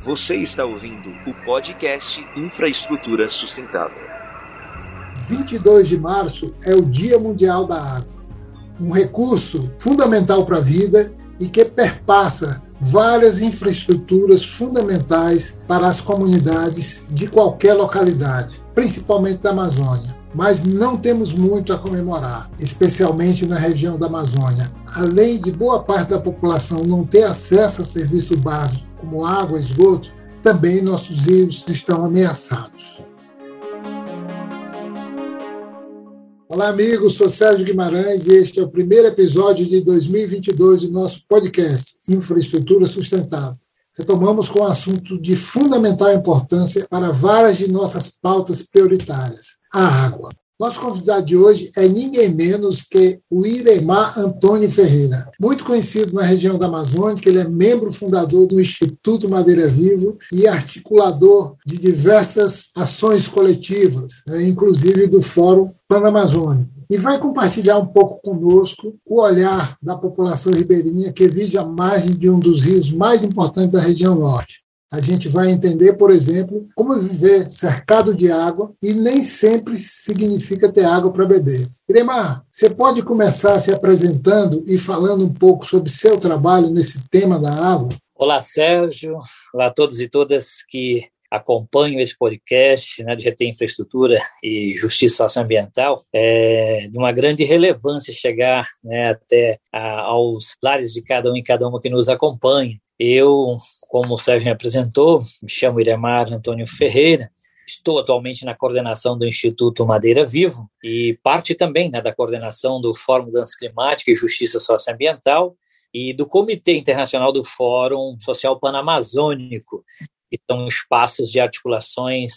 Você está ouvindo o podcast Infraestrutura Sustentável. 22 de março é o Dia Mundial da Água, um recurso fundamental para a vida e que perpassa várias infraestruturas fundamentais para as comunidades de qualquer localidade, principalmente da Amazônia. Mas não temos muito a comemorar, especialmente na região da Amazônia. Além de boa parte da população não ter acesso a serviço básico como água esgoto, também nossos rios estão ameaçados. Olá, amigos. Sou Sérgio Guimarães e este é o primeiro episódio de 2022 do nosso podcast Infraestrutura Sustentável. Retomamos com um assunto de fundamental importância para várias de nossas pautas prioritárias: a água. Nosso convidado de hoje é ninguém menos que o Iremar Antônio Ferreira. Muito conhecido na região da Amazônia, ele é membro fundador do Instituto Madeira Vivo e articulador de diversas ações coletivas, né, inclusive do Fórum Pan-Amazônico. E vai compartilhar um pouco conosco o olhar da população ribeirinha que vive à margem de um dos rios mais importantes da região norte. A gente vai entender, por exemplo, como viver cercado de água e nem sempre significa ter água para beber. Iremar, você pode começar se apresentando e falando um pouco sobre seu trabalho nesse tema da água? Olá, Sérgio. Olá a todos e todas que acompanham esse podcast né, de GT Infraestrutura e Justiça Socioambiental, é de uma grande relevância chegar né, até a, aos lares de cada um e cada uma que nos acompanha. Eu, como o Sérgio me apresentou, me chamo Iremar Antônio Ferreira, estou atualmente na coordenação do Instituto Madeira Vivo e parte também né, da coordenação do Fórum Mudança Climática e Justiça Socioambiental e do Comitê Internacional do Fórum Social Panamazônico, que são espaços de articulações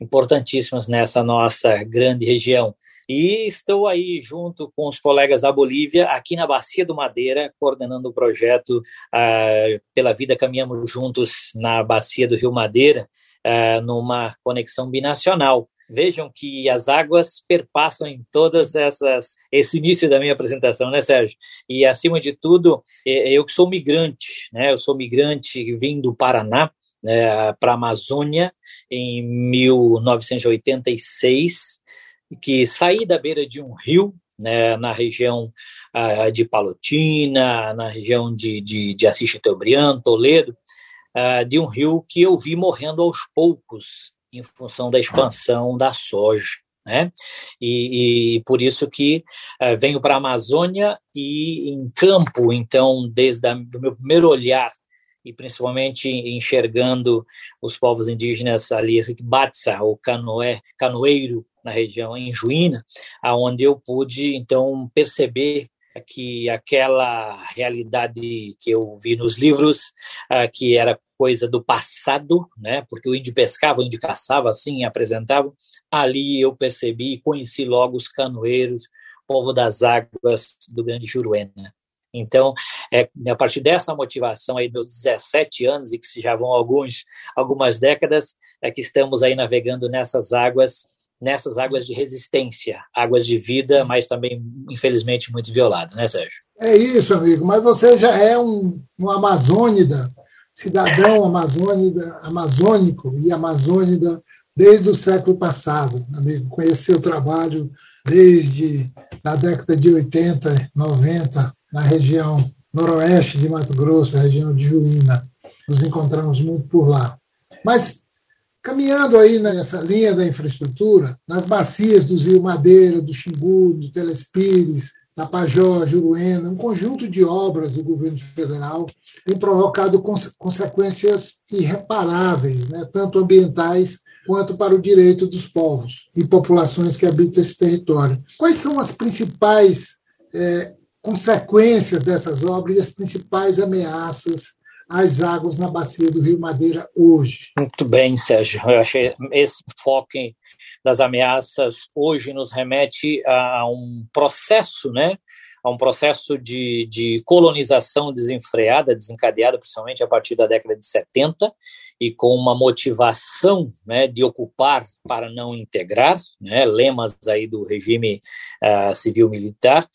importantíssimas nessa nossa grande região. E estou aí junto com os colegas da Bolívia, aqui na Bacia do Madeira, coordenando o projeto uh, Pela Vida Caminhamos Juntos na Bacia do Rio Madeira, uh, numa conexão binacional. Vejam que as águas perpassam em todas essas esse início da minha apresentação, né, Sérgio? E acima de tudo, eu que sou migrante, né? Eu sou migrante vim do Paraná né, para a Amazônia em 1986 que saí da beira de um rio, né, na região uh, de Palotina, na região de, de, de Assis Chateaubriand, Toledo, uh, de um rio que eu vi morrendo aos poucos em função da expansão da soja. Né? E, e por isso que uh, venho para a Amazônia e em campo, então, desde o meu primeiro olhar e principalmente enxergando os povos indígenas ali, Batsa, o canoé, canoeiro, na região em Juína, aonde eu pude então perceber que aquela realidade que eu vi nos livros, uh, que era coisa do passado, né? Porque o índio pescava, o índio caçava, assim, apresentava. Ali eu percebi e conheci logo os canoeiros, povo das águas do Grande Juruena. Então, é a partir dessa motivação aí dos 17 anos e que já vão alguns algumas décadas, é que estamos aí navegando nessas águas nessas águas de resistência, águas de vida, mas também, infelizmente, muito violada, né, Sérgio? É isso, amigo. Mas você já é um, um amazônida, cidadão amazônida, amazônico e amazônida desde o século passado, amigo. Conheci o trabalho desde a década de 80, 90, na região noroeste de Mato Grosso, região de Juína. Nos encontramos muito por lá. Mas Caminhando aí nessa linha da infraestrutura, nas bacias dos rios Madeira, do Xingu, do Telespires, Tapajós, Juruena, um conjunto de obras do governo federal tem provocado consequências irreparáveis, né, tanto ambientais quanto para o direito dos povos e populações que habitam esse território. Quais são as principais é, consequências dessas obras e as principais ameaças as águas na bacia do Rio Madeira hoje? Muito bem, Sérgio. Eu achei esse foco das ameaças hoje nos remete a um processo, né? a um processo de, de colonização desenfreada, desencadeada principalmente a partir da década de 70, e com uma motivação né, de ocupar para não integrar, né, lemas aí do regime uh, civil-militar,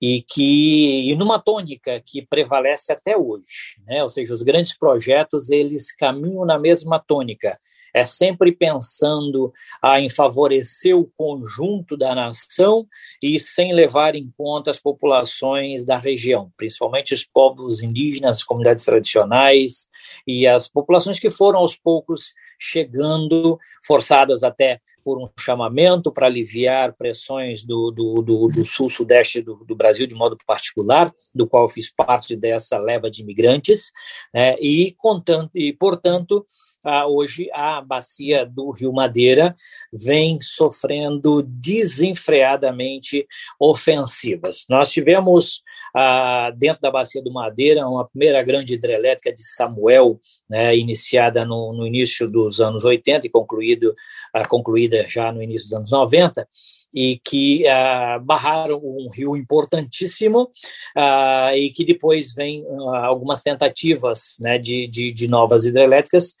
e que e numa tônica que prevalece até hoje, né, ou seja, os grandes projetos eles caminham na mesma tônica, é sempre pensando ah, em favorecer o conjunto da nação e sem levar em conta as populações da região, principalmente os povos indígenas, as comunidades tradicionais e as populações que foram aos poucos chegando, forçadas até por um chamamento para aliviar pressões do, do, do, do sul-sudeste do, do, Brasil, de modo particular, do qual fiz parte dessa leva de imigrantes, né, e, contanto, e, portanto, ah, hoje a bacia do Rio Madeira vem sofrendo desenfreadamente ofensivas. Nós tivemos ah, dentro da bacia do Madeira uma primeira grande hidrelétrica de Samuel, né, iniciada no, no, início dos anos 80 e concluído, ah, concluída já no início dos anos 90 e que uh, barraram um rio importantíssimo uh, e que depois vem uh, algumas tentativas né, de, de, de, novas hidrelétricas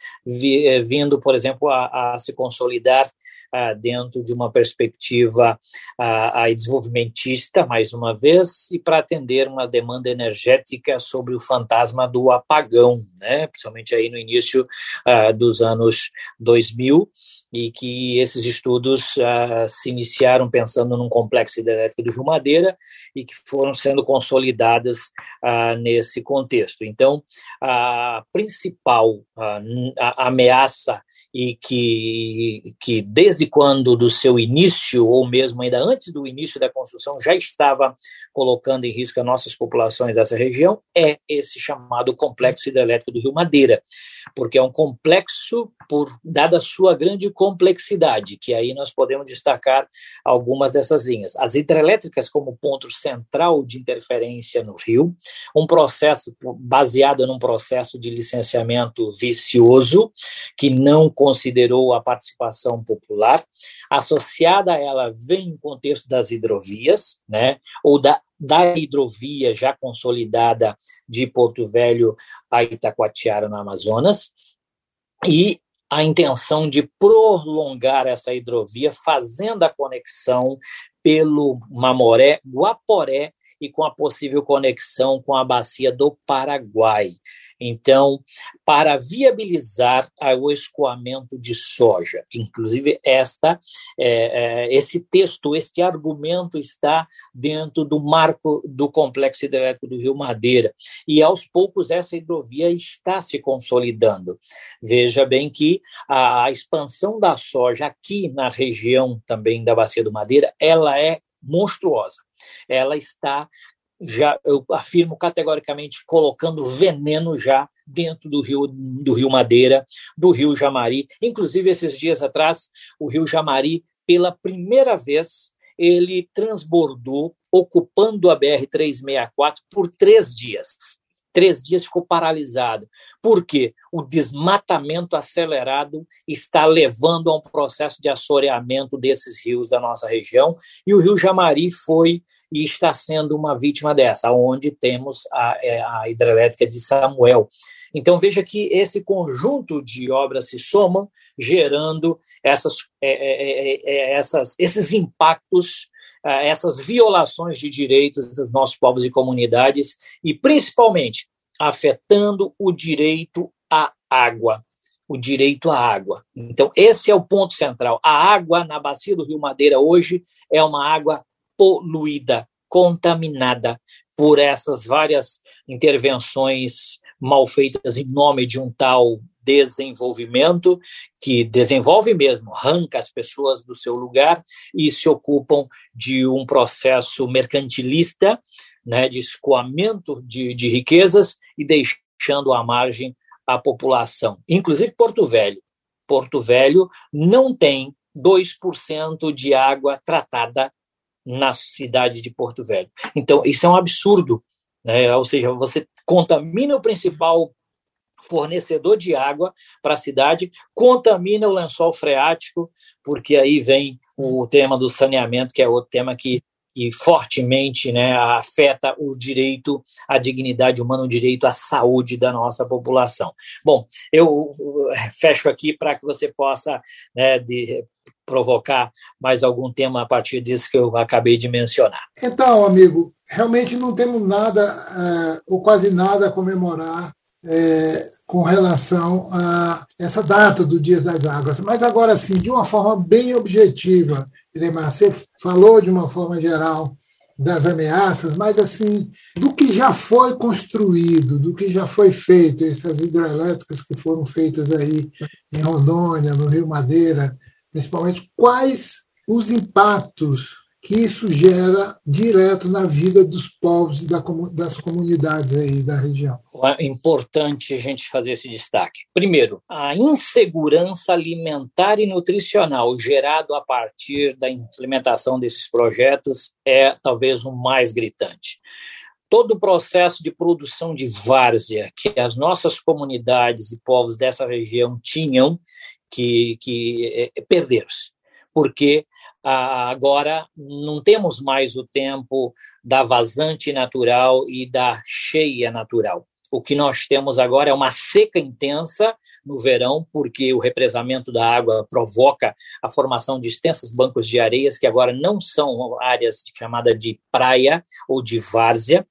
vindo, por exemplo, a, a se consolidar dentro de uma perspectiva uh, desenvolvimentista, mais uma vez, e para atender uma demanda energética sobre o fantasma do apagão, né, principalmente aí no início dos anos 2000, e que esses estudos uh, se iniciaram pensando num complexo hidrelétrico do Rio Madeira e que foram sendo consolidadas uh, nesse contexto. Então, a principal uh, a ameaça e que, que desde quando do seu início, ou mesmo ainda antes do início da construção, já estava colocando em risco as nossas populações dessa região, é esse chamado complexo hidrelétrico do Rio Madeira, porque é um complexo por dada a sua grande complexidade, que aí nós podemos destacar algumas dessas linhas. As hidrelétricas como ponto central de interferência no rio, um processo baseado num processo de licenciamento vicioso, que não considerou a participação popular, associada a ela vem o contexto das hidrovias, né, ou da, da hidrovia já consolidada de Porto Velho a Itacoatiara, no Amazonas, e a intenção de prolongar essa hidrovia, fazendo a conexão pelo Mamoré, Guaporé e com a possível conexão com a bacia do Paraguai. Então, para viabilizar o escoamento de soja, inclusive esta, é, é, esse texto, este argumento está dentro do marco do complexo hidrelétrico do Rio Madeira e aos poucos essa hidrovia está se consolidando. Veja bem que a, a expansão da soja aqui na região também da bacia do Madeira, ela é monstruosa. Ela está já eu afirmo categoricamente colocando veneno já dentro do rio do Rio Madeira, do Rio Jamari. Inclusive esses dias atrás, o Rio Jamari pela primeira vez ele transbordou ocupando a BR 364 por três dias. Três dias ficou paralisado. Por quê? O desmatamento acelerado está levando a um processo de assoreamento desses rios da nossa região. E o rio Jamari foi e está sendo uma vítima dessa, onde temos a, é, a hidrelétrica de Samuel. Então veja que esse conjunto de obras se somam, gerando essas, é, é, é, é essas, esses impactos, é, essas violações de direitos dos nossos povos e comunidades, e principalmente afetando o direito à água. O direito à água. Então, esse é o ponto central. A água na bacia do Rio Madeira hoje é uma água poluída, contaminada por essas várias intervenções mal feitas em nome de um tal desenvolvimento que desenvolve mesmo, arranca as pessoas do seu lugar e se ocupam de um processo mercantilista, né, de escoamento de, de riquezas e deixando à margem a população, inclusive Porto Velho. Porto Velho não tem 2% de água tratada na cidade de Porto Velho. Então, isso é um absurdo. Né? Ou seja, você contamina o principal fornecedor de água para a cidade, contamina o lençol freático, porque aí vem o tema do saneamento, que é outro tema que que fortemente né, afeta o direito à dignidade humana, o direito à saúde da nossa população. Bom, eu fecho aqui para que você possa né, de, provocar mais algum tema a partir disso que eu acabei de mencionar. Então, amigo, realmente não temos nada, é, ou quase nada, a comemorar é, com relação a essa data do Dia das Águas. Mas agora sim, de uma forma bem objetiva, Iremar, você falou de uma forma geral das ameaças, mas assim, do que já foi construído, do que já foi feito, essas hidrelétricas que foram feitas aí em Rondônia, no Rio Madeira, principalmente, quais os impactos que isso gera direto na vida dos povos e das comunidades aí da região. É importante a gente fazer esse destaque. Primeiro, a insegurança alimentar e nutricional gerado a partir da implementação desses projetos é talvez o mais gritante. Todo o processo de produção de várzea que as nossas comunidades e povos dessa região tinham que, que é, perderam-se, porque agora não temos mais o tempo da vazante natural e da cheia natural. O que nós temos agora é uma seca intensa no verão, porque o represamento da água provoca a formação de extensos bancos de areias, que agora não são áreas chamada de praia ou de várzea,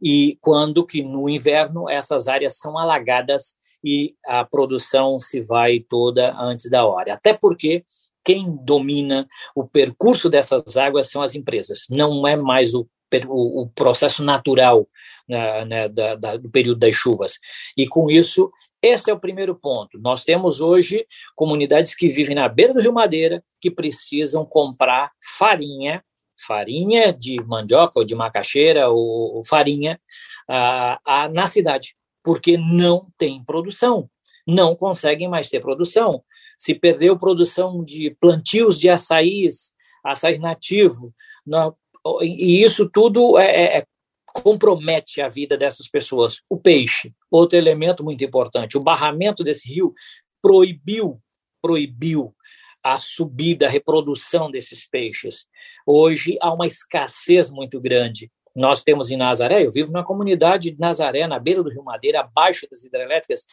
e quando que no inverno essas áreas são alagadas e a produção se vai toda antes da hora. Até porque quem domina o percurso dessas águas são as empresas, não é mais o, o, o processo natural né, né, da, da, do período das chuvas. E com isso, esse é o primeiro ponto. Nós temos hoje comunidades que vivem na beira do Rio Madeira que precisam comprar farinha, farinha de mandioca ou de macaxeira ou, farinha ah, ah, na cidade porque não tem produção, não conseguem mais ter produção. Se perdeu produção de plantios de açaís, açaí nativo, não, e isso tudo é, é, é, compromete a vida dessas pessoas. O peixe, outro elemento muito importante, o barramento desse rio proibiu, proibiu a subida, a reprodução desses peixes. Hoje há uma escassez muito grande nós temos em Nazaré, eu vivo na comunidade de Nazaré, na beira do Rio Madeira, abaixo das hidrelétricas,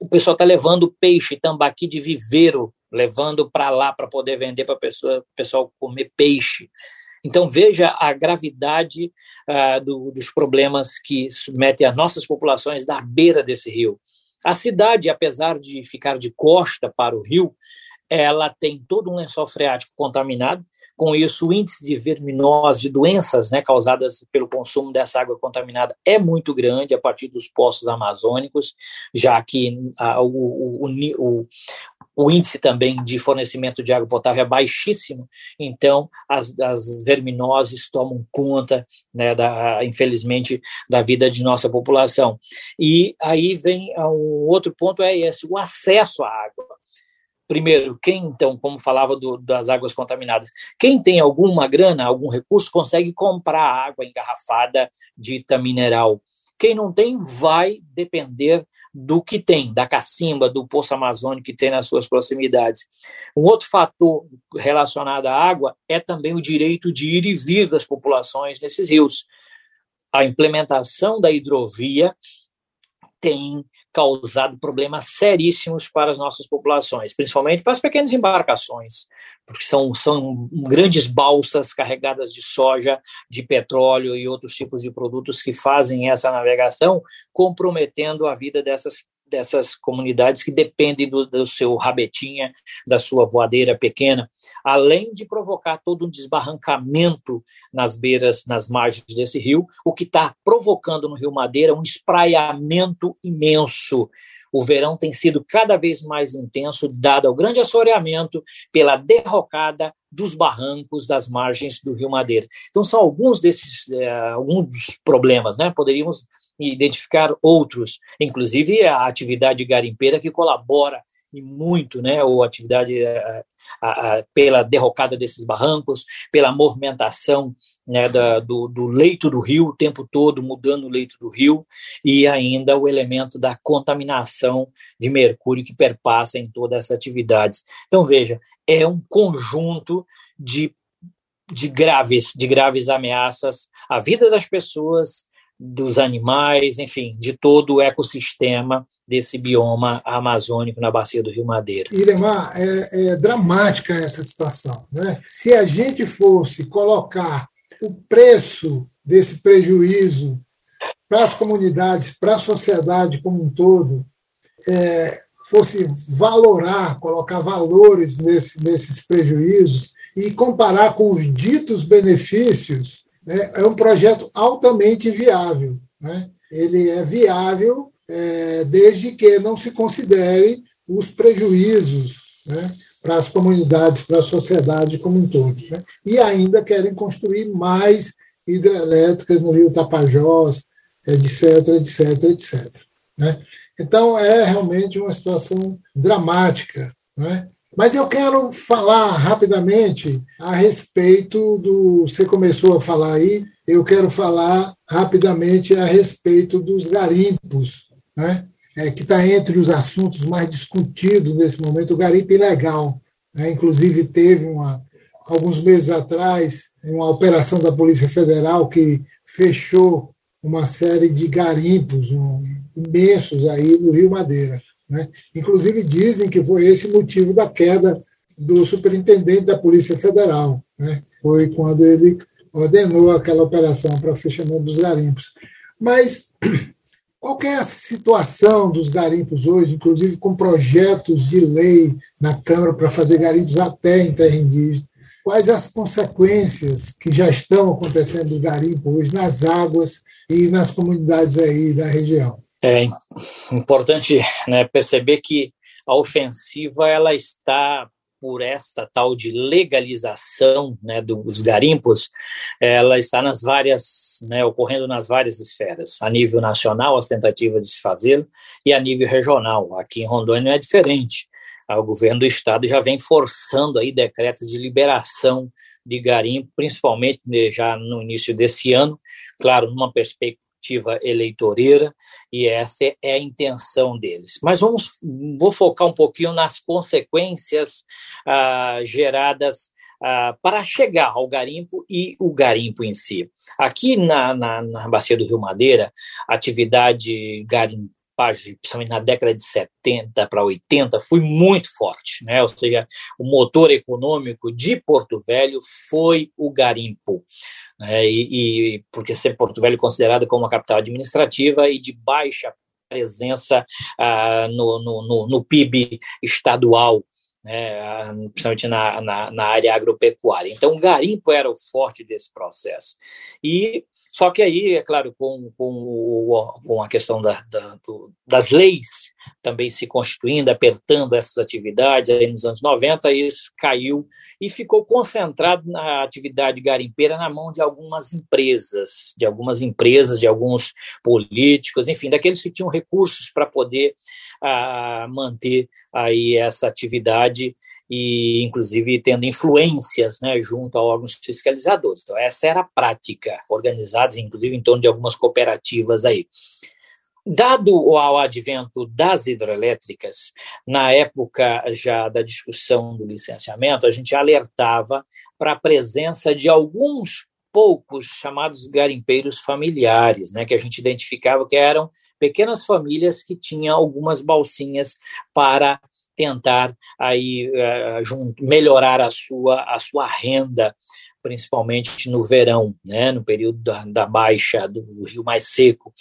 o pessoal está levando peixe, tambaqui de viveiro, levando para lá para poder vender para o pessoal comer peixe. Então, veja a gravidade uh, do, dos problemas que submetem as nossas populações da beira desse rio. A cidade, apesar de ficar de costa para o rio, ela tem todo um lençol freático contaminado, com isso, o índice de verminose, de doenças né, causadas pelo consumo dessa água contaminada é muito grande a partir dos poços amazônicos, já que a, o, o, o, o índice também de fornecimento de água potável é baixíssimo, então as, as verminoses tomam conta, né, da, infelizmente, da vida de nossa população. E aí vem um outro ponto, é esse, o acesso à água. Primeiro, quem então, como falava do, das águas contaminadas, quem tem alguma grana, algum recurso, consegue comprar água engarrafada dita mineral. Quem não tem vai depender do que tem, da cacimba, do poço amazônico que tem nas suas proximidades. Um outro fator relacionado à água é também o direito de ir e vir das populações nesses rios. A implementação da hidrovia tem causado problemas seríssimos para as nossas populações, principalmente para as pequenas embarcações, porque são, são grandes balsas carregadas de soja, de petróleo e outros tipos de produtos que fazem essa navegação, comprometendo a vida dessas dessas comunidades que dependem do, do, seu rabetinha, da sua voadeira pequena, além de provocar todo um desbarrancamento nas beiras, nas margens desse rio, o que está provocando no Rio Madeira um espraiamento imenso o verão tem sido cada vez mais intenso, dado ao grande assoreamento pela derrocada dos barrancos das margens do Rio Madeira. Então, são alguns desses, é, alguns dos problemas, né? Poderíamos identificar outros, inclusive a atividade garimpeira que colabora e muito, né, ou atividade a, a, a, pela derrocada desses barrancos, pela movimentação né, da, do, do, leito do rio o tempo todo, mudando o leito do rio, e ainda o elemento da contaminação de mercúrio que perpassa em todas essas atividades. Então, veja, é um conjunto de de graves, de graves ameaças à vida das pessoas, dos animais, enfim, de todo o ecossistema desse bioma amazônico na bacia do Rio Madeira. Iremar, é, é dramática essa situação. Né? Se a gente fosse colocar o preço desse prejuízo para as comunidades, para a sociedade como um todo, é, fosse valorar, colocar valores nesse, nesses prejuízos e comparar com os ditos benefícios, é um projeto altamente viável. Né? Ele é viável é, desde que não se considere os prejuízos né, para as comunidades, para a sociedade como um todo. Né? E ainda querem construir mais hidrelétricas no Rio Tapajós, etc, etc, etc. Né? Então, é realmente uma situação dramática. Né? Mas eu quero falar rapidamente a respeito do. Você começou a falar aí, eu quero falar rapidamente a respeito dos garimpos, né? É, que está entre os assuntos mais discutidos nesse momento, o garimpo ilegal. Né? Inclusive, teve uma, alguns meses atrás uma operação da Polícia Federal que fechou uma série de garimpos um, imensos aí no Rio Madeira. Né? Inclusive, dizem que foi esse o motivo da queda do superintendente da Polícia Federal. Né? Foi quando ele ordenou aquela operação para fechamento dos garimpos. Mas qual é a situação dos garimpos hoje, inclusive com projetos de lei na Câmara para fazer garimpos até em terra indígena? Quais as consequências que já estão acontecendo do garimpo hoje nas águas e nas comunidades aí da região? É importante né, perceber que a ofensiva ela está por esta tal de legalização né, dos garimpos, ela está nas várias, né, ocorrendo nas várias esferas, a nível nacional, as tentativas de se fazê-lo, e a nível regional. Aqui em Rondônia não é diferente. O governo do estado já vem forçando aí decretos de liberação de garimpo, principalmente né, já no início desse ano, claro, numa perspectiva perspectiva eleitoreira e essa é a intenção deles. Mas vamos, vou focar um pouquinho nas consequências ah, geradas ah, para chegar ao garimpo e o garimpo em si. Aqui na, na, na bacia do Rio Madeira, atividade garimpo principalmente na década de 70 para 80, foi muito forte, né? Ou seja, o motor econômico de Porto Velho foi o garimpo né, e, e, porque ser Porto Velho considerado como uma capital administrativa e de baixa presença ah, no, no, no, no, PIB estadual, né, principalmente na, na, na, área agropecuária. Então, o garimpo era o forte desse processo. E só que aí, é claro, com, com, com a questão da, da, do, das leis também se constituindo, apertando essas atividades aí nos anos 90, isso caiu e ficou concentrado na atividade garimpeira na mão de algumas empresas, de algumas empresas, de alguns políticos, enfim, daqueles que tinham recursos para poder ah, manter aí essa atividade e inclusive tendo influências né, junto a órgãos fiscalizadores. Então, essa era a prática, organizadas inclusive em torno de algumas cooperativas aí. Dado o advento das hidrelétricas, na época já da discussão do licenciamento, a gente alertava para a presença de alguns poucos chamados garimpeiros familiares, né, que a gente identificava que eram pequenas famílias que tinham algumas balsinhas para tentar aí uh, melhorar a sua, a sua renda, principalmente no verão, né, no período da, da baixa do rio mais seco,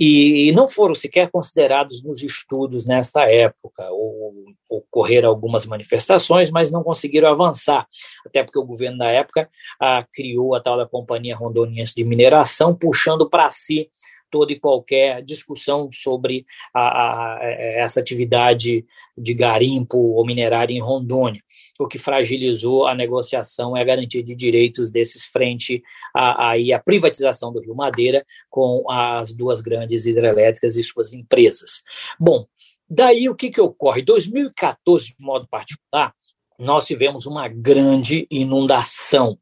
e, e, não foram sequer considerados nos estudos nesta época. Ou, ocorreram algumas manifestações, mas não conseguiram avançar, até porque o governo da época ah, criou a tal da Companhia Rondoniense de Mineração, puxando para si toda e qualquer discussão sobre a, a, essa atividade de garimpo ou minerário em Rondônia, o que fragilizou a negociação e a garantia de direitos desses frente à, à privatização do Rio Madeira com as duas grandes hidrelétricas e suas empresas. Bom, daí o que, que ocorre? Em 2014, de modo particular, nós tivemos uma grande inundação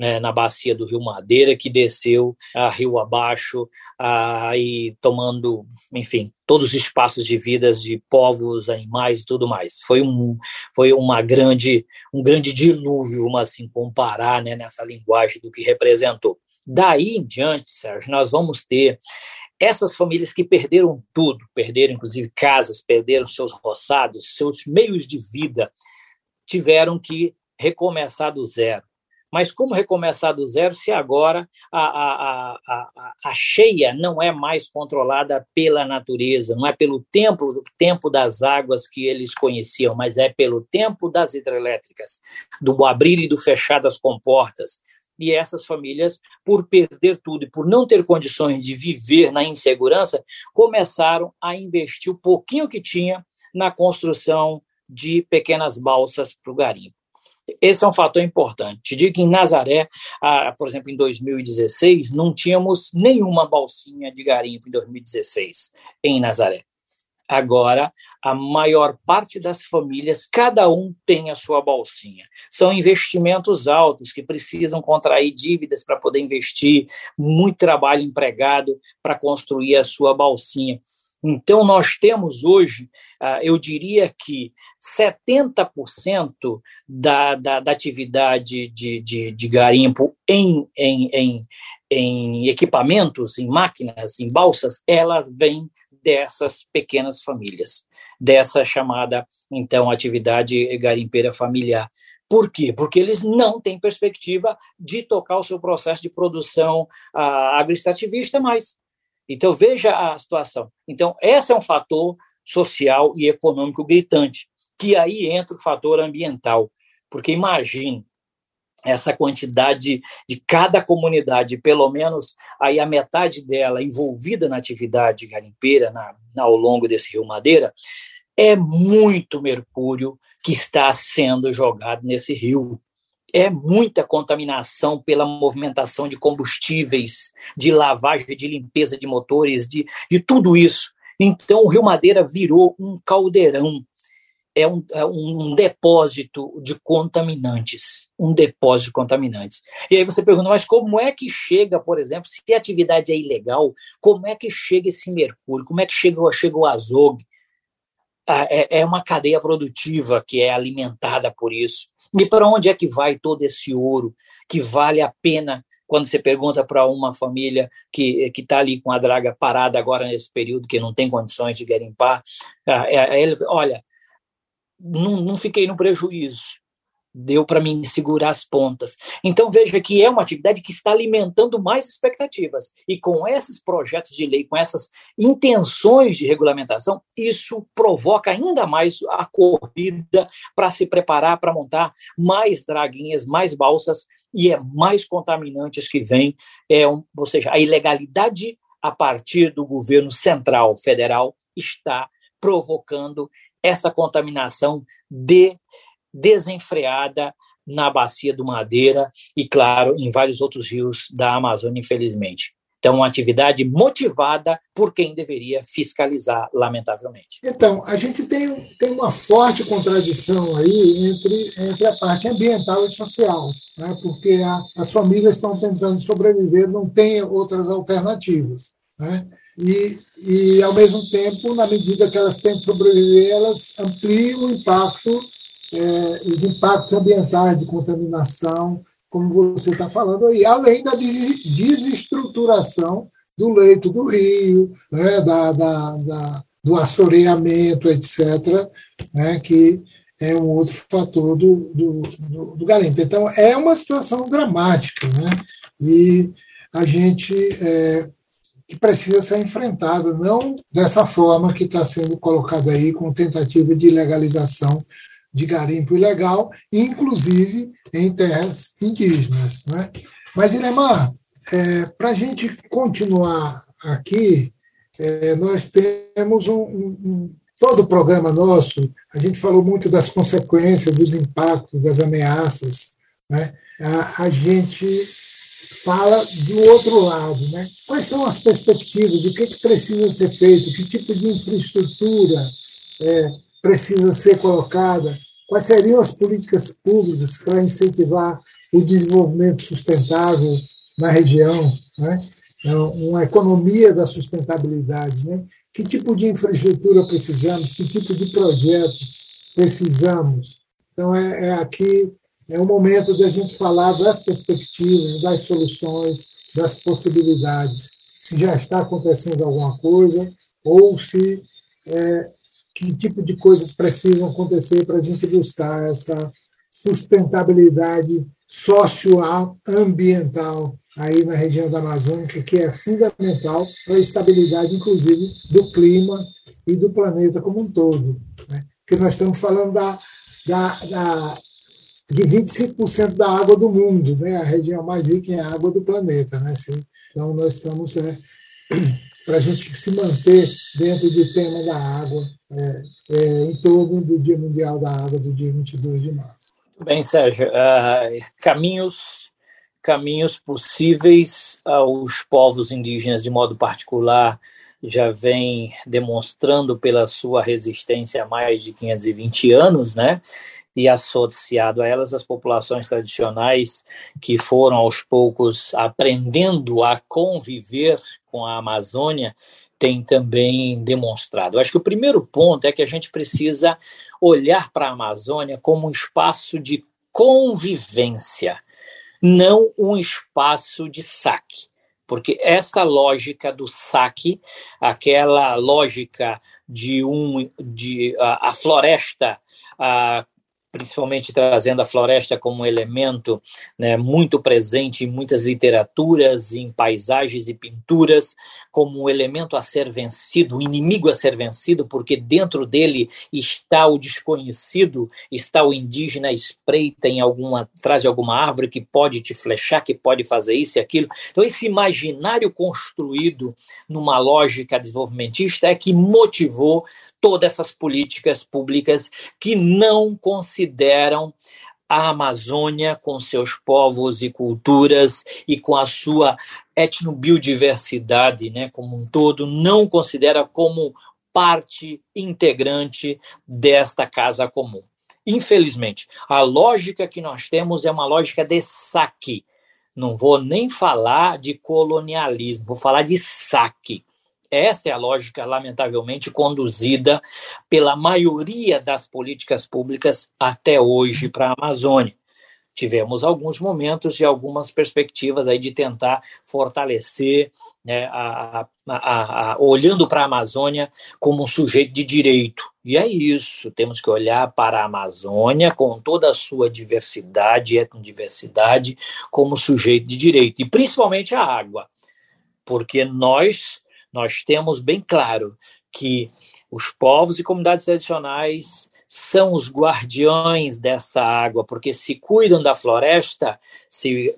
né, na bacia do Rio Madeira, que desceu a rio abaixo, aí tomando, enfim, todos os espaços de vidas de povos, animais e tudo mais. Foi um, foi uma grande, um grande dilúvio, vamos assim comparar, né, nessa linguagem do que representou. Daí em diante, Sérgio, nós vamos ter essas famílias que perderam tudo, perderam inclusive casas, perderam seus roçados, seus meios de vida, tiveram que recomeçar do zero. Mas como recomeçar do zero se agora a, a, a, a, cheia não é mais controlada pela natureza, não é pelo tempo, tempo das águas que eles conheciam, mas é pelo tempo das hidrelétricas, do abrir e do fechar das comportas. E essas famílias, por perder tudo e por não ter condições de viver na insegurança, começaram a investir o pouquinho que tinha na construção de pequenas balsas para o garimpo. Esse é um fator importante. Te digo que em Nazaré, por exemplo, em 2016, não tínhamos nenhuma balsinha de garimpo em 2016 em Nazaré. Agora, a maior parte das famílias, cada um tem a sua balsinha. São investimentos altos que precisam contrair dívidas para poder investir, muito trabalho empregado para construir a sua balsinha. Então, nós temos hoje, ah, eu diria que 70% da, da, da atividade de, de, de garimpo em, em, em, em equipamentos, em máquinas, em balsas, ela vem dessas pequenas famílias, dessa chamada, então, atividade garimpeira familiar. Por quê? Porque eles não têm perspectiva de tocar o seu processo de produção ah, agroextrativista mais. Então, veja a situação. Então, esse é um fator social e econômico gritante, que aí entra o fator ambiental. Porque imagine essa quantidade de cada comunidade, pelo menos aí a metade dela envolvida na atividade garimpeira na, ao longo desse rio Madeira, é muito mercúrio que está sendo jogado nesse rio é muita contaminação pela movimentação de combustíveis, de lavagem, de limpeza de motores, de, de tudo isso. Então, o Rio Madeira virou um caldeirão, é um, é um depósito de contaminantes, um depósito de contaminantes. E aí você pergunta, mas como é que chega, por exemplo, se a atividade é ilegal, como é que chega esse mercúrio, como é que chega, chega o azogue? Ah, é, é uma cadeia produtiva que é alimentada por isso. E para onde é que vai todo esse ouro que vale a pena quando você pergunta para uma família que está ali com a draga parada agora nesse período, que não tem condições de garimpar, ah, é, é, ele, olha, não, não fiquei no prejuízo deu para mim segurar as pontas. Então veja que é uma atividade que está alimentando mais expectativas. E com esses projetos de lei, com essas intenções de regulamentação, isso provoca ainda mais a corrida para se preparar para montar mais draguinhas, mais balsas e é mais contaminantes que vem, é um, ou seja, a ilegalidade a partir do governo central federal está provocando essa contaminação de desenfreada na bacia do Madeira e, claro, em vários outros rios da Amazônia, infelizmente. Então, uma atividade motivada por quem deveria fiscalizar, lamentavelmente. Então, a gente tem, tem uma forte contradição aí entre, entre a parte ambiental e social, né? porque a, as famílias estão tentando sobreviver, não tem outras alternativas. Né? E, e, ao mesmo tempo, na medida que elas que sobreviver, elas ampliam o impacto é, os impactos ambientais de contaminação, como você está falando aí, além da desestruturação do leito do rio, né, da, da, da, do assoreamento, etc., né, que é um outro fator do, do, do, do garimpo. Então, é uma situação dramática, né, e a gente é, que precisa ser enfrentada, não dessa forma que está sendo colocada aí, com tentativa de legalização de garimpo ilegal, inclusive em terras indígenas. Né? Mas, Inemar, é, para a gente continuar aqui, é, nós temos um, um, todo o programa nosso, a gente falou muito das consequências, dos impactos, das ameaças. Né? A, a gente fala do outro lado. Né? Quais são as perspectivas? O que, que precisa ser feito? Que tipo de infraestrutura é, precisa ser colocada, quais seriam as políticas públicas para incentivar o desenvolvimento sustentável na região, né? É uma economia da sustentabilidade. Né? Que tipo de infraestrutura precisamos? Que tipo de projeto precisamos? Então, é, é aqui é o momento de a gente falar das perspectivas, das soluções, das possibilidades. Se já está acontecendo alguma coisa ou se é, que tipo de coisas precisam acontecer para a gente buscar essa sustentabilidade socioambiental aí na região da Amazônica, que é fundamental para a estabilidade, inclusive, do clima e do planeta como um todo. Né? Porque nós estamos falando da, da, da de 25% da água do mundo, né? a região mais rica em água do planeta. Né? Então, nós estamos, é, para a gente se manter dentro do tema da água, é, é, em torno do Dia Mundial da Água, do dia 22 de março. Bem, Sérgio, uh, caminhos caminhos possíveis aos povos indígenas de modo particular já vem demonstrando pela sua resistência há mais de 520 anos, né? E associado a elas as populações tradicionais que foram aos poucos aprendendo a conviver com a Amazônia tem também demonstrado. acho que o primeiro ponto é que a gente precisa olhar para a Amazônia como um espaço de convivência não um espaço de saque. Porque essa lógica do saque, aquela lógica de um de a, a floresta a, principalmente trazendo a floresta como um elemento né, muito presente em muitas literaturas, em paisagens e pinturas, como um elemento a ser vencido, um inimigo a ser vencido, porque dentro dele está o desconhecido, está o indígena espreita em alguma, atrás de alguma árvore que pode te flechar, que pode fazer isso e aquilo. Então, esse imaginário construído numa lógica desenvolvimentista é que motivou todas essas políticas públicas que não consideram a Amazônia com seus povos e culturas e com a sua etnobiodiversidade, né, como um todo, não considera como parte integrante desta casa comum. Infelizmente, a lógica que nós temos é uma lógica de saque. Não vou nem falar de colonialismo, vou falar de saque. Esta é a lógica, lamentavelmente, conduzida pela maioria das políticas públicas até hoje para a Amazônia. Tivemos alguns momentos e algumas perspectivas aí de tentar fortalecer, né, a, a, a, olhando para a Amazônia como um sujeito de direito. E é isso, temos que olhar para a Amazônia com toda a sua diversidade, etnodiversidade, como sujeito de direito, e principalmente a água, porque nós nós temos bem claro que os povos e comunidades tradicionais são os guardiões dessa água, porque se cuidam da floresta, se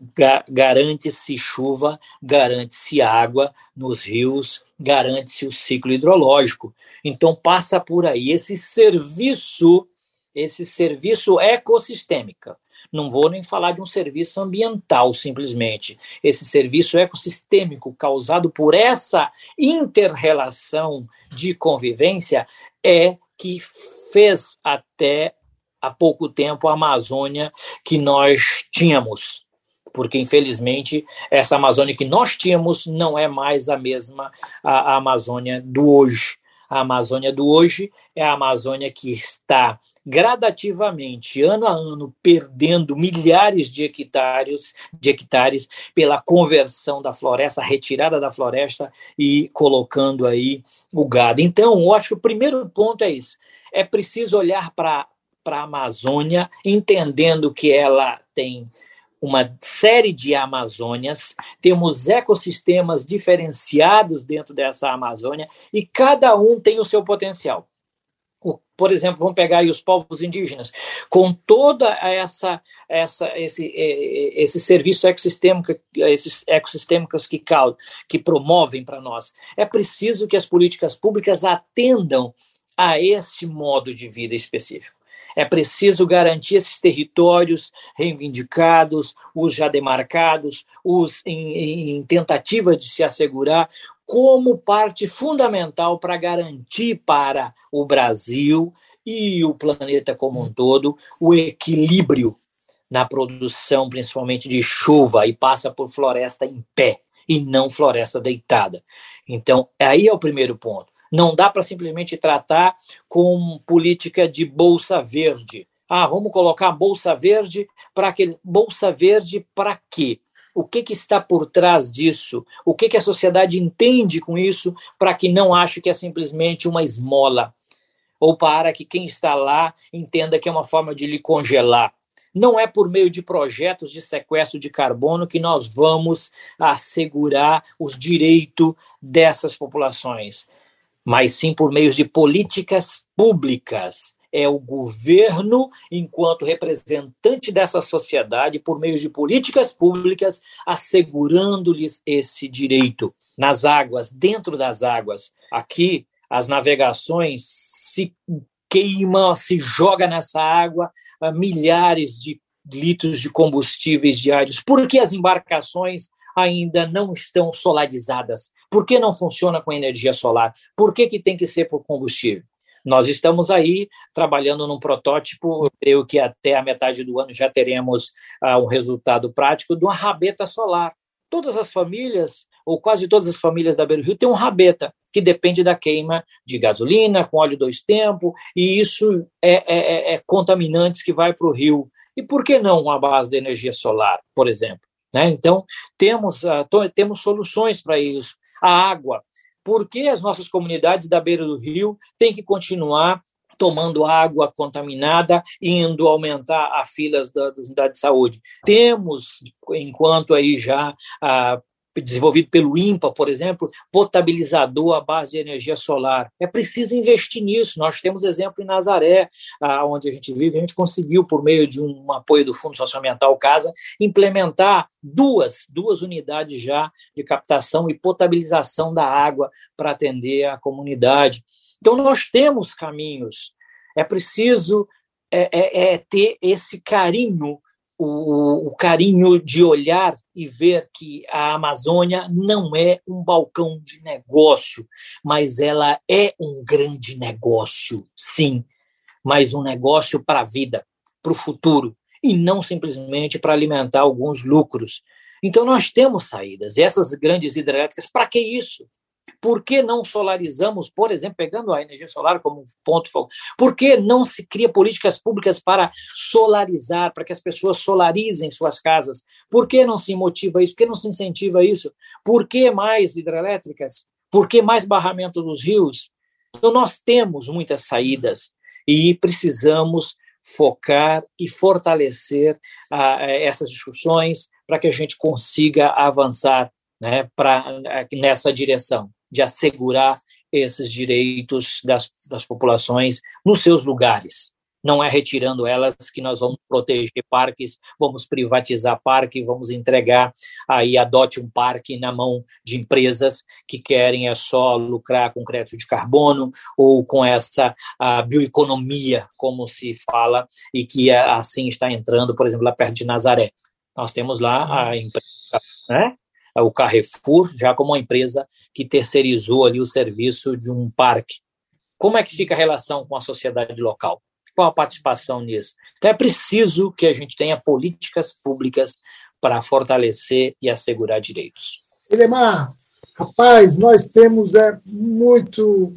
garante-se chuva, garante-se água nos rios, garante-se o ciclo hidrológico. Então passa por aí esse serviço, esse serviço ecossistêmico. Não vou nem falar de um serviço ambiental, simplesmente. Esse serviço ecossistêmico causado por essa interrelação de convivência é que fez até há pouco tempo a Amazônia que nós tínhamos. Porque, infelizmente, essa Amazônia que nós tínhamos não é mais a mesma a, a Amazônia do hoje. A Amazônia do hoje é a Amazônia que está gradativamente, ano a ano, perdendo milhares de hectares, de hectares pela conversão da floresta, retirada da floresta e colocando aí o gado. Então, eu acho que o primeiro ponto é isso. É preciso olhar para a Amazônia, entendendo que ela tem uma série de Amazônias, temos ecossistemas diferenciados dentro dessa Amazônia e cada um tem o seu potencial por exemplo, vamos pegar aí os povos indígenas, com toda essa, essa esse, esse serviço ecossistêmico, esses ecossistêmicos que, que promovem para nós, é preciso que as políticas públicas atendam a esse modo de vida específico. É preciso garantir esses territórios reivindicados, os já demarcados, os em, em tentativa de se assegurar como parte fundamental para garantir para o Brasil e o planeta como um todo o equilíbrio na produção, principalmente de chuva, e passa por floresta em pé e não floresta deitada. Então, aí é o primeiro ponto. Não dá para simplesmente tratar com política de bolsa verde. Ah, vamos colocar bolsa verde para aquele bolsa verde para quê? O que, que está por trás disso? O que, que a sociedade entende com isso para que não ache que é simplesmente uma esmola? Ou para que quem está lá entenda que é uma forma de lhe congelar? Não é por meio de projetos de sequestro de carbono que nós vamos assegurar os direitos dessas populações, mas sim por meio de políticas públicas. É o governo, enquanto representante dessa sociedade, por meio de políticas públicas, assegurando-lhes esse direito. Nas águas, dentro das águas. Aqui, as navegações se queima, se joga nessa água uh, milhares de litros de combustíveis diários. Por que as embarcações ainda não estão solarizadas? Por que não funciona com energia solar? Por que, que tem que ser por combustível? Nós estamos aí trabalhando num protótipo, creio que até a metade do ano já teremos uh, um resultado prático de uma rabeta solar. Todas as famílias ou quase todas as famílias da Beira Rio têm um rabeta, que depende da queima de gasolina, com óleo dois tempos, e isso é, é, é contaminantes que vai para o rio. E por que não uma base de energia solar, por exemplo? Né? Então, temos, uh, temos soluções para isso. A água. Por que as nossas comunidades da beira do rio têm que continuar tomando água contaminada, indo aumentar a filas da, da unidade de saúde. Temos, enquanto aí já ah, desenvolvido pelo INPA, por exemplo, potabilizador à base de energia solar. É preciso investir nisso. Nós temos exemplo em Nazaré, onde a gente vive, a gente conseguiu, por meio de um apoio do Fundo Socioambiental Casa, implementar duas, duas unidades já de captação e potabilização da água para atender a comunidade. Então, nós temos caminhos. É preciso é, é, é ter esse carinho o, o, carinho de olhar e ver que a Amazônia não é um balcão de negócio, mas ela é um grande negócio, sim, mas um negócio para a vida, para o futuro, e não simplesmente para alimentar alguns lucros. Então, nós temos saídas. E essas grandes hidrelétricas, para que isso? Por que não solarizamos, por exemplo, pegando a energia solar como ponto focal? Por que não se cria políticas públicas para solarizar, para que as pessoas solarizem suas casas? Por que não se motiva isso? Por que não se incentiva isso? Por que mais hidrelétricas? Por que mais barramento dos rios? Então, nós temos muitas saídas e precisamos focar e fortalecer ah, essas discussões para que a gente consiga avançar né, pra, nessa direção de assegurar esses direitos das, das populações nos seus lugares. Não é retirando elas que nós vamos proteger parques, vamos privatizar parque, vamos entregar aí adote um parque na mão de empresas que querem é só lucrar com crédito de carbono ou com essa bioeconomia, como se fala, e que é, assim está entrando, por exemplo, lá perto de Nazaré. Nós temos lá a empresa, né? O Carrefour, já como uma empresa que terceirizou ali o serviço de um parque. Como é que fica a relação com a sociedade local? Qual a participação nisso? Então é preciso que a gente tenha políticas públicas para fortalecer e assegurar direitos. Elemar, rapaz, nós temos é, muito,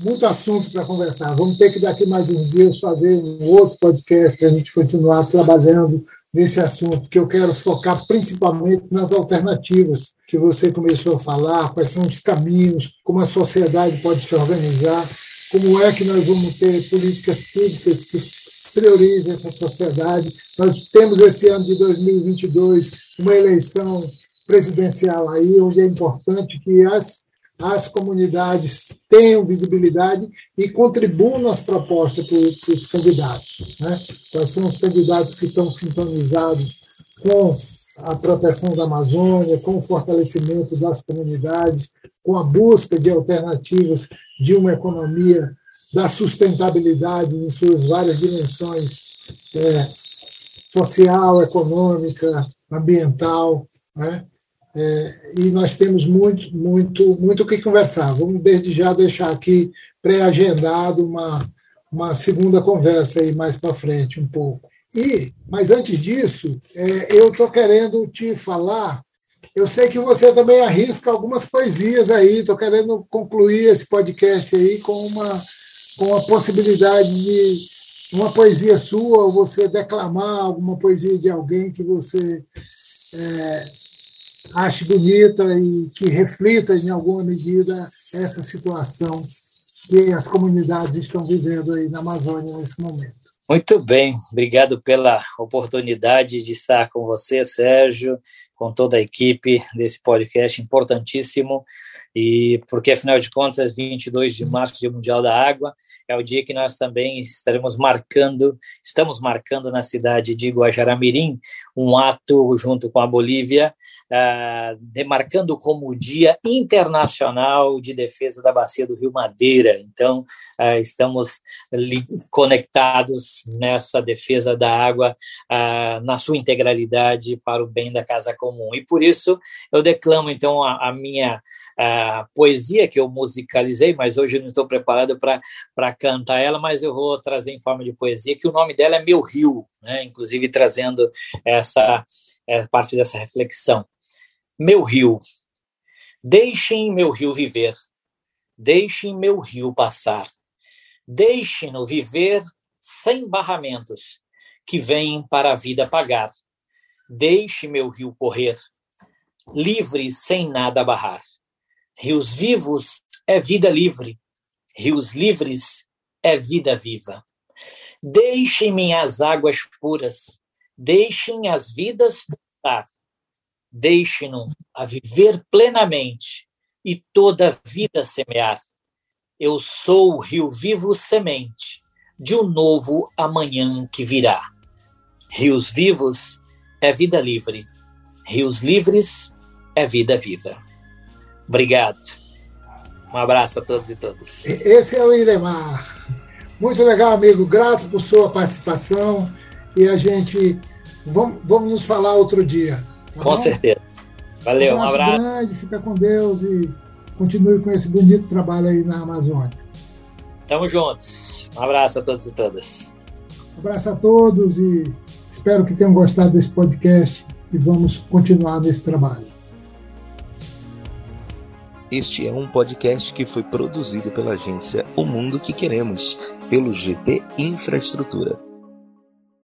muito assunto para conversar. Vamos ter que daqui mais uns dias fazer um outro podcast para a gente continuar trabalhando nesse assunto, que eu quero focar principalmente nas alternativas que você começou a falar, quais são os caminhos, como a sociedade pode se organizar, como é que nós vamos ter políticas públicas que priorizem essa sociedade. Nós temos esse ano de 2022 uma eleição presidencial aí, onde é importante que as as comunidades tenham visibilidade e contribuam nas propostas para os candidatos. Né? Quais são os candidatos que estão sintonizados com a proteção da Amazônia, com o fortalecimento das comunidades, com a busca de alternativas de uma economia da sustentabilidade em suas várias dimensões é, social, econômica, ambiental. Né? É, e nós temos muito, muito, muito o que conversar. Vamos desde já deixar aqui pré-agendado uma, uma segunda conversa aí mais para frente um pouco. E, mas antes disso, é, eu estou querendo te falar. Eu sei que você também arrisca algumas poesias aí. Estou querendo concluir esse podcast aí com uma com a possibilidade de uma poesia sua, ou você declamar alguma poesia de alguém que você é, ache bonita e que reflita, em alguma medida, essa situação que as comunidades estão vivendo aí na Amazônia nesse momento. Muito bem, obrigado pela oportunidade de estar com você, Sérgio, com toda a equipe desse podcast importantíssimo e porque afinal de contas 22 de março Dia Mundial da Água é o dia que nós também estaremos marcando estamos marcando na cidade de Guajaramirim um ato junto com a Bolívia uh, demarcando como o Dia Internacional de Defesa da Bacia do Rio Madeira então uh, estamos conectados nessa defesa da água uh, na sua integralidade para o bem da casa comum e por isso eu declamo então a, a minha a poesia que eu musicalizei, mas hoje não estou preparado para cantar ela, mas eu vou trazer em forma de poesia, que o nome dela é Meu Rio, né? inclusive trazendo essa é, parte dessa reflexão. Meu rio, deixem meu rio viver, deixem meu rio passar, deixem-no viver sem barramentos que vêm para a vida pagar. Deixe meu rio correr, livre sem nada barrar. Rios vivos é vida livre, rios livres é vida viva. Deixem minhas águas puras, deixem as vidas pulsar, deixem-no a viver plenamente e toda a vida semear. Eu sou o rio vivo semente de um novo amanhã que virá. Rios vivos é vida livre, rios livres é vida viva. Obrigado. Um abraço a todos e todas. Esse é o Iremar. Muito legal, amigo. Grato por sua participação. E a gente. Vamos, vamos nos falar outro dia. Tá com bom? certeza. Valeu, um abraço. Um abraço. Grande, fica com Deus e continue com esse bonito trabalho aí na Amazônia. Tamo juntos. Um abraço a todos e todas. Um abraço a todos e espero que tenham gostado desse podcast e vamos continuar nesse trabalho. Este é um podcast que foi produzido pela agência O Mundo que Queremos, pelo GT Infraestrutura.